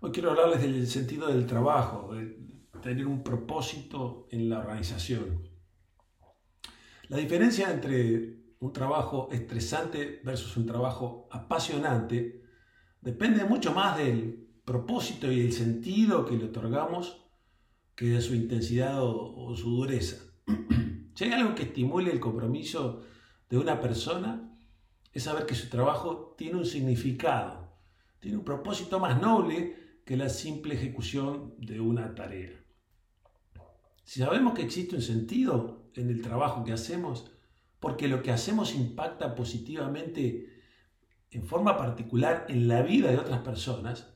Hoy quiero hablarles del sentido del trabajo, de tener un propósito en la organización. La diferencia entre un trabajo estresante versus un trabajo apasionante depende mucho más del propósito y el sentido que le otorgamos que de su intensidad o, su dureza. si hay algo que estimule el compromiso de una persona, es saber que su trabajo tiene un significado, tiene un propósito más noble que la simple ejecución de una tarea. Si sabemos que existe un sentido en el trabajo que hacemos, porque lo que hacemos impacta positivamente en forma particular en la vida de otras personas,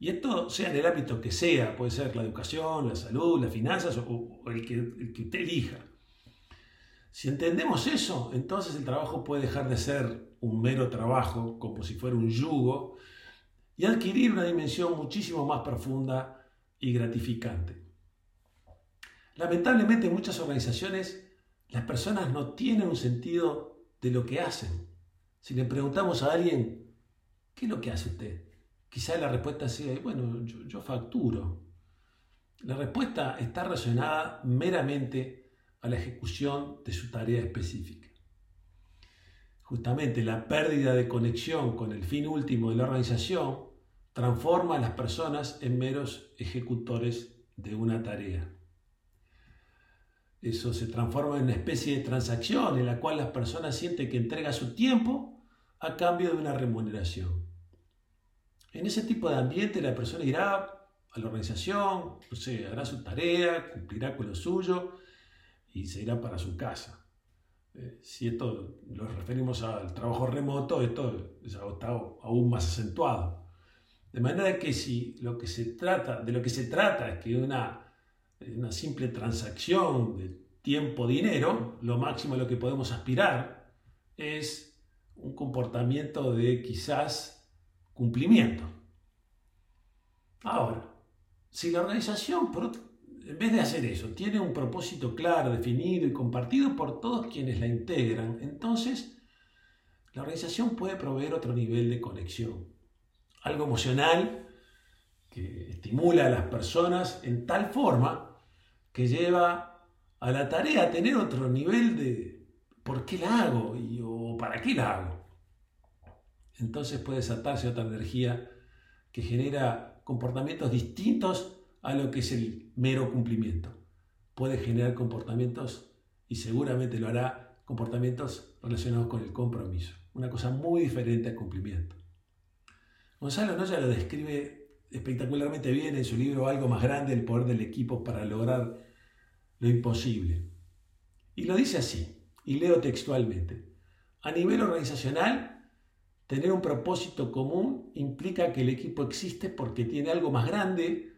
y esto sea en el ámbito que sea, puede ser la educación, la salud, las finanzas o, el, que, el que usted elija. Si entendemos eso, entonces el trabajo puede dejar de ser un mero trabajo, como si fuera un yugo, y adquirir una dimensión muchísimo más profunda y gratificante. Lamentablemente en muchas organizaciones las personas no tienen un sentido de lo que hacen. Si le preguntamos a alguien, ¿qué es lo que hace usted? Quizá la respuesta sea, bueno, yo, yo facturo. La respuesta está relacionada meramente a la ejecución de su tarea específica justamente la pérdida de conexión con el fin último de la organización transforma a las personas en meros ejecutores de una tarea. Eso se transforma en una especie de transacción en la cual las personas sienten que entrega su tiempo a cambio de una remuneración. En ese tipo de ambiente la persona irá a la organización, no sé, hará su tarea, cumplirá con lo suyo y se irá para su casa. Eh, si esto lo referimos al trabajo remoto, esto está aún más acentuado. De manera que si lo que se trata, de lo que se trata es que una, una simple transacción de tiempo-dinero, lo máximo a lo que podemos aspirar es un comportamiento de quizás cumplimiento. Ahora, si la organización en vez de hacer eso, tiene un propósito claro, definido y compartido por todos quienes la integran, entonces la organización puede proveer otro nivel de conexión, algo emocional que estimula a las personas en tal forma que lleva a la tarea a tener otro nivel de por qué la hago y, o para qué la hago. Entonces puede desatarse otra energía que genera comportamientos distintos a lo que es el mero cumplimiento. Puede generar comportamientos, y seguramente lo hará, comportamientos relacionados con el compromiso. Una cosa muy diferente al cumplimiento. Gonzalo Noya lo describe espectacularmente bien en su libro Algo más grande, el poder del equipo para lograr lo imposible. Y lo dice así, y leo textualmente. A nivel organizacional, tener un propósito común implica que el equipo existe porque tiene algo más grande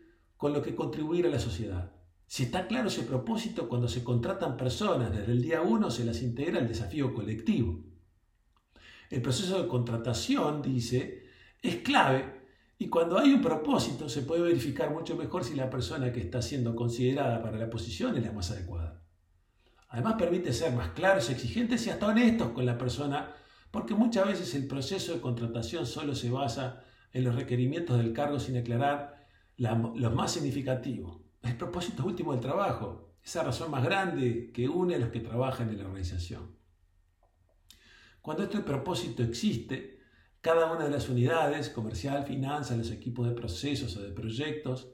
con lo que contribuir a la sociedad. Si está claro ese propósito, cuando se contratan personas desde el día uno se las integra el desafío colectivo. El proceso de contratación, dice, es clave y cuando hay un propósito se puede verificar mucho mejor si la persona que está siendo considerada para la posición es la más adecuada. Además permite ser más claros, exigentes y hasta honestos con la persona, porque muchas veces el proceso de contratación solo se basa en los requerimientos del cargo sin aclarar lo más significativo, el propósito último del trabajo, esa razón más grande que une a los que trabajan en la organización. Cuando este propósito existe, cada una de las unidades, comercial, finanzas, los equipos de procesos o de proyectos,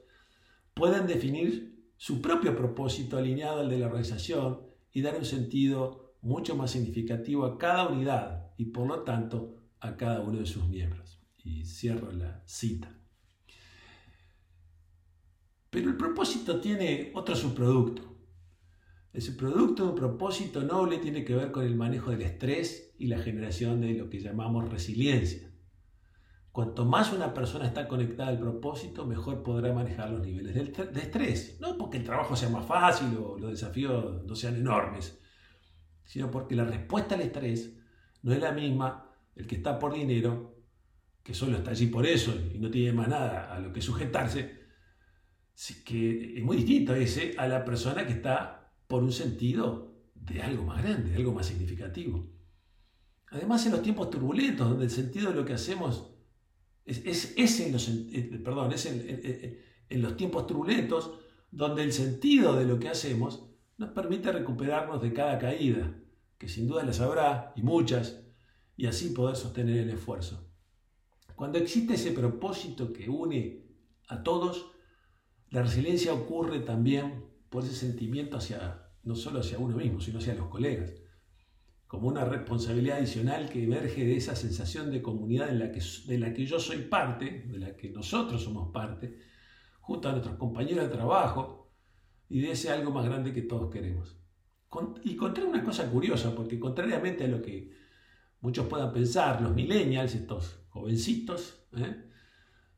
pueden definir su propio propósito alineado al de la organización y dar un sentido mucho más significativo a cada unidad y por lo tanto a cada uno de sus miembros. Y cierro la cita. Pero el propósito tiene otro subproducto. El subproducto un propósito noble tiene que ver con el manejo del estrés y la generación de lo que llamamos resiliencia. Cuanto más una persona está conectada al propósito, mejor podrá manejar los niveles de estrés. No porque el trabajo sea más fácil o los desafíos no sean enormes, sino porque la respuesta al estrés no es la misma el que está por dinero, que solo está allí por eso y no tiene más nada a lo que sujetarse, que es muy distinto ese a la persona que está por un sentido de algo más grande, de algo más significativo. Además, en los tiempos turbulentos, donde el sentido de lo que hacemos Es, en, los, eh, perdón, es en los tiempos turbulentos donde el sentido de lo que hacemos nos permite recuperarnos de cada caída, que sin duda las habrá, y muchas, y así poder sostener el esfuerzo. Cuando existe ese propósito que une a todos, la resiliencia ocurre también por ese sentimiento hacia, no solo hacia uno mismo, sino hacia los colegas, como una responsabilidad adicional que emerge de esa sensación de comunidad en la que, de la que yo soy parte, de la que nosotros somos parte, junto a nuestros compañeros de trabajo y de ese algo más grande que todos queremos. Y conté una cosa curiosa, porque contrariamente a lo que muchos puedan pensar, los millennials, estos jovencitos, ¿eh?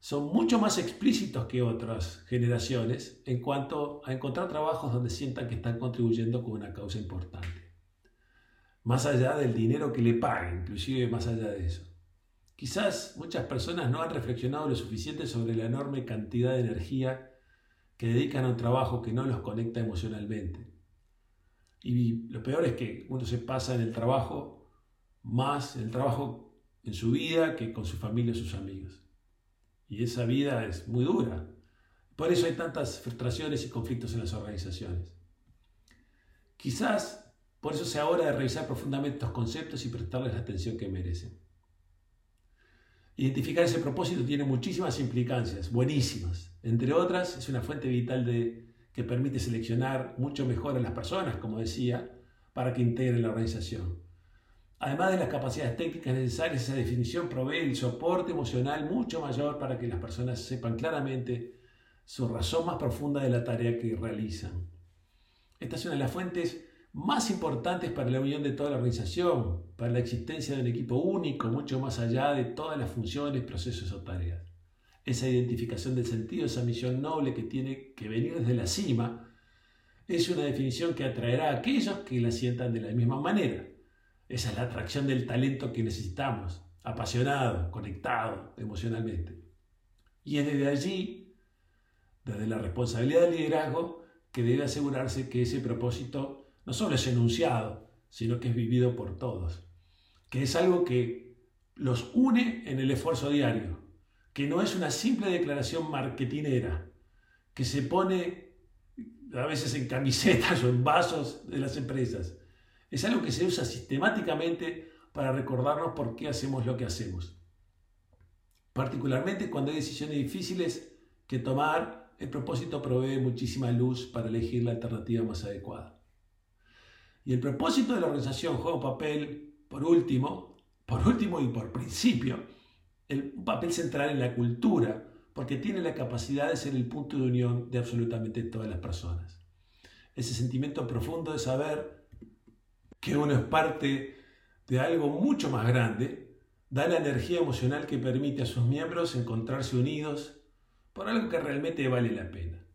Son mucho más explícitos que otras generaciones en cuanto a encontrar trabajos donde sientan que están contribuyendo con una causa importante. Más allá del dinero que le paguen, inclusive más allá de eso. Quizás muchas personas no han reflexionado lo suficiente sobre la enorme cantidad de energía que dedican a un trabajo que no los conecta emocionalmente. Y lo peor es que uno se pasa en el trabajo más el trabajo en su vida que con su familia o sus amigos. Y esa vida es muy dura. Por eso hay tantas frustraciones y conflictos en las organizaciones. Quizás por eso sea hora de revisar profundamente estos conceptos y prestarles la atención que merecen. Identificar ese propósito tiene muchísimas implicancias, buenísimas. Entre otras, es una fuente vital que permite seleccionar mucho mejor a las personas, como decía, para que integren la organización. Además de las capacidades técnicas necesarias, esa definición provee el soporte emocional mucho mayor para que las personas sepan claramente su razón más profunda de la tarea que realizan. Esta es una de las fuentes más importantes para la unión de toda la organización, para la existencia de un equipo único, mucho más allá de todas las funciones, procesos o tareas. Esa identificación del sentido, esa misión noble que tiene que venir desde la cima, es una definición que atraerá a aquellos que la sientan de la misma manera. Esa es la atracción del talento que necesitamos, apasionado, conectado emocionalmente. Y es desde allí, desde la responsabilidad del liderazgo, que debe asegurarse que ese propósito no solo es enunciado, sino que es vivido por todos. Que es algo que los une en el esfuerzo diario, que no es una simple declaración marketinera, que se pone a veces en camisetas o en vasos de las empresas, es algo que se usa sistemáticamente para recordarnos por qué hacemos lo que hacemos. Particularmente cuando hay decisiones difíciles que tomar, el propósito provee muchísima luz para elegir la alternativa más adecuada. Y el propósito de la organización juega un papel, por último, por último y por principio, un papel central en la cultura, porque tiene la capacidad de ser el punto de unión de absolutamente todas las personas. Ese sentimiento profundo de saber que uno es parte de algo mucho más grande, da la energía emocional que permite a sus miembros encontrarse unidos por algo que realmente vale la pena.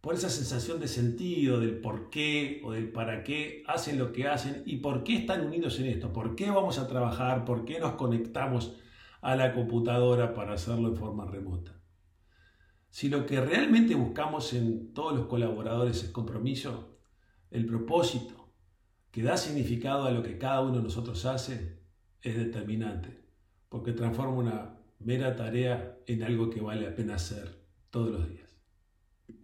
Por esa sensación de sentido, del por qué o del para qué hacen lo que hacen y por qué están unidos en esto, por qué vamos a trabajar, por qué nos conectamos a la computadora para hacerlo en forma remota. Si lo que realmente buscamos en todos los colaboradores es compromiso, el propósito, que da significado a lo que cada uno de nosotros hace es determinante, porque transforma una mera tarea en algo que vale la pena hacer todos los días.